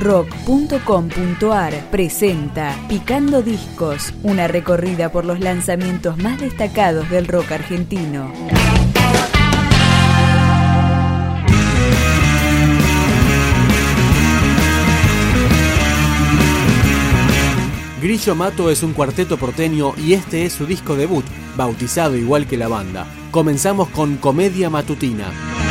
rock.com.ar presenta Picando Discos, una recorrida por los lanzamientos más destacados del rock argentino. Grillo Mato es un cuarteto porteño y este es su disco debut, bautizado igual que la banda. Comenzamos con Comedia Matutina.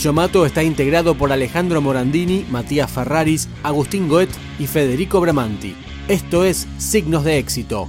Villomato está integrado por Alejandro Morandini, Matías Ferraris, Agustín Goet y Federico Bramanti. Esto es Signos de Éxito.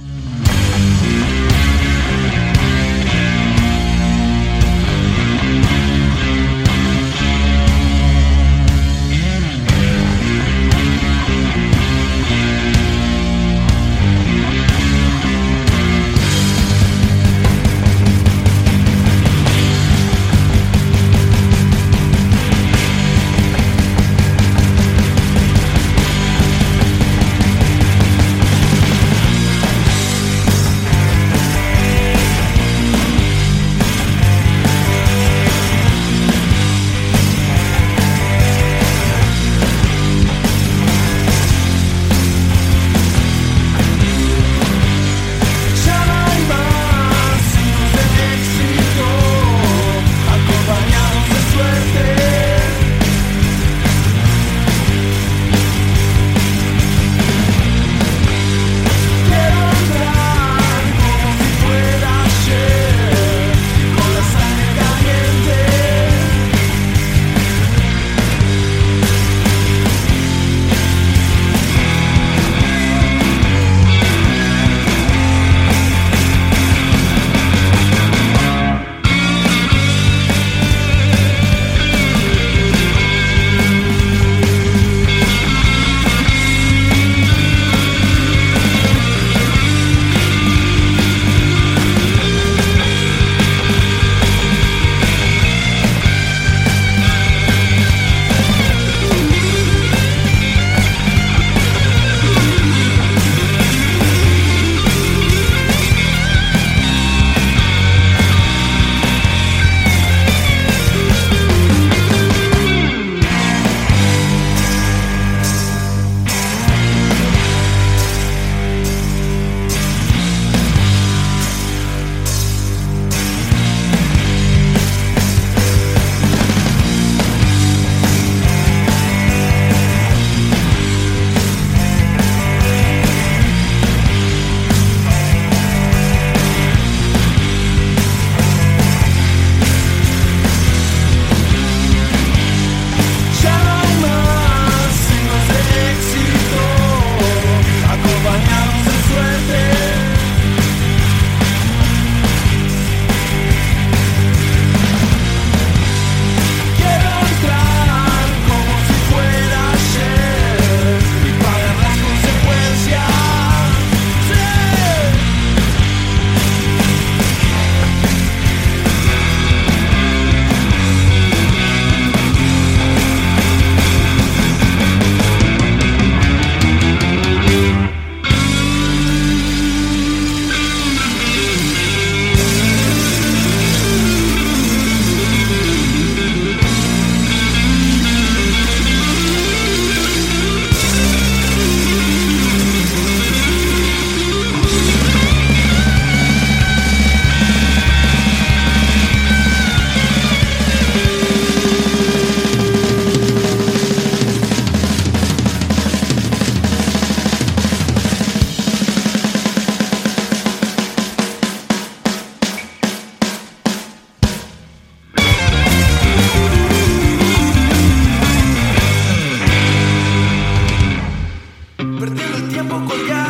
Invertir el tiempo colgado.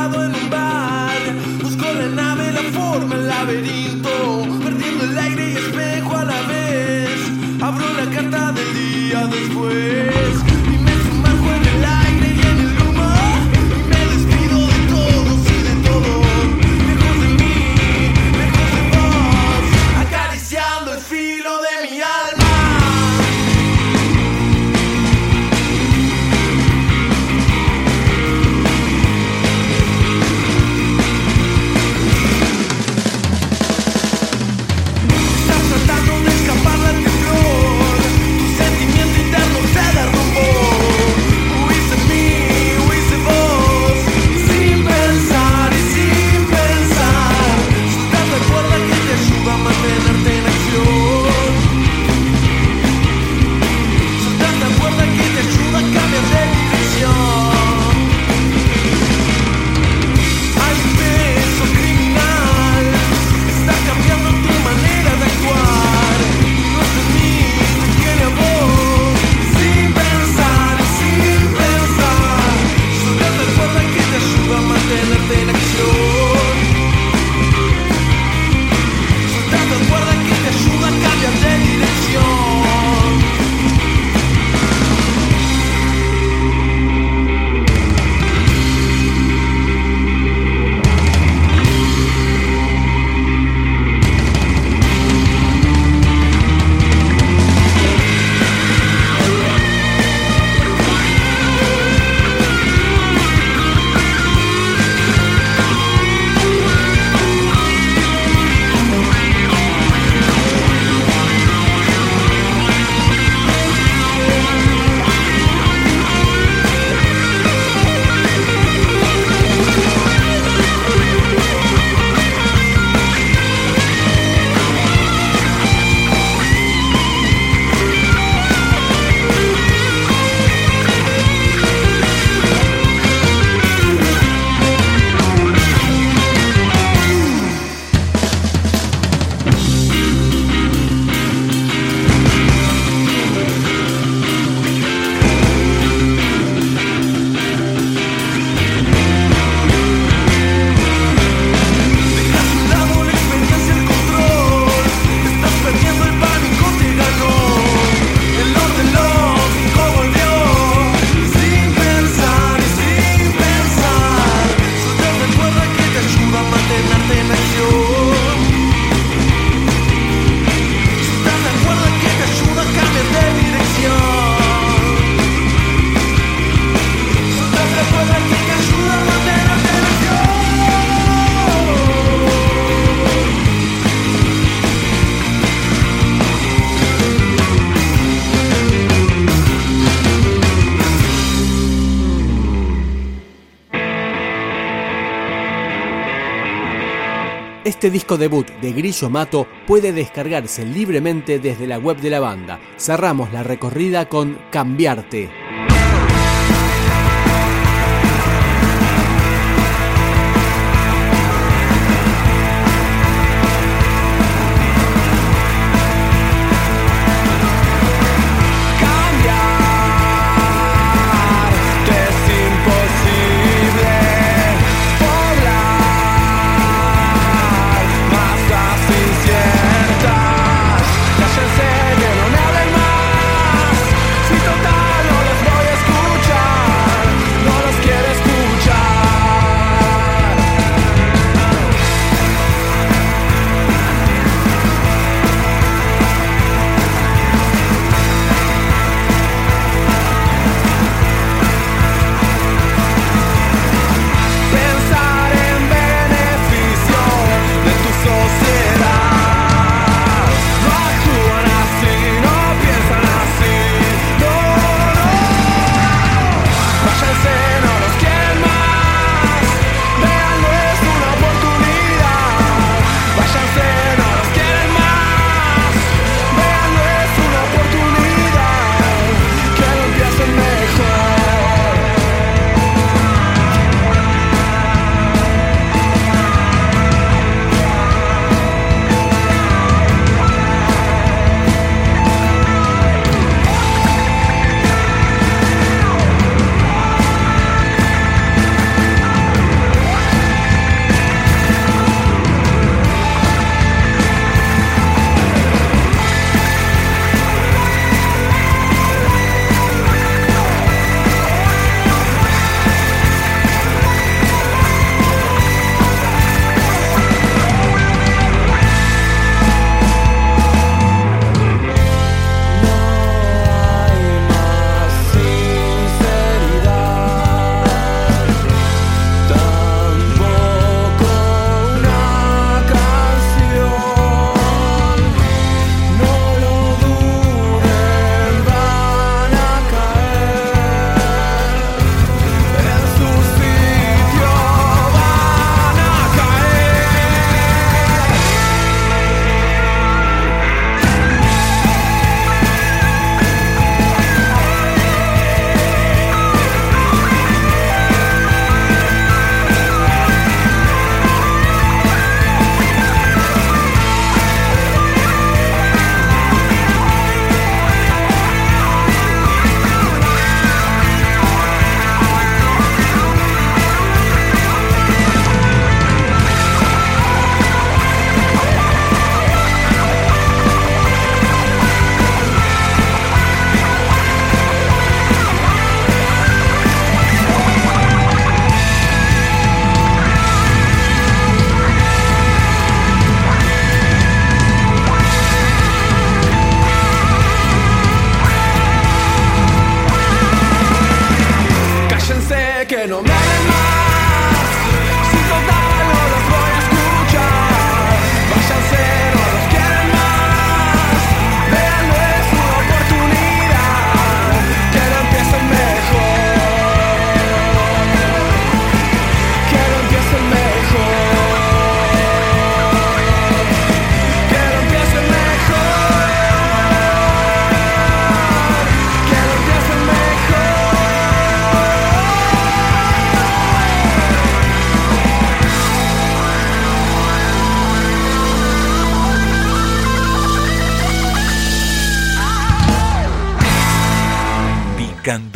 Este disco debut de Grillo Mato puede descargarse libremente desde la web de la banda. Cerramos la recorrida con Cambiarte.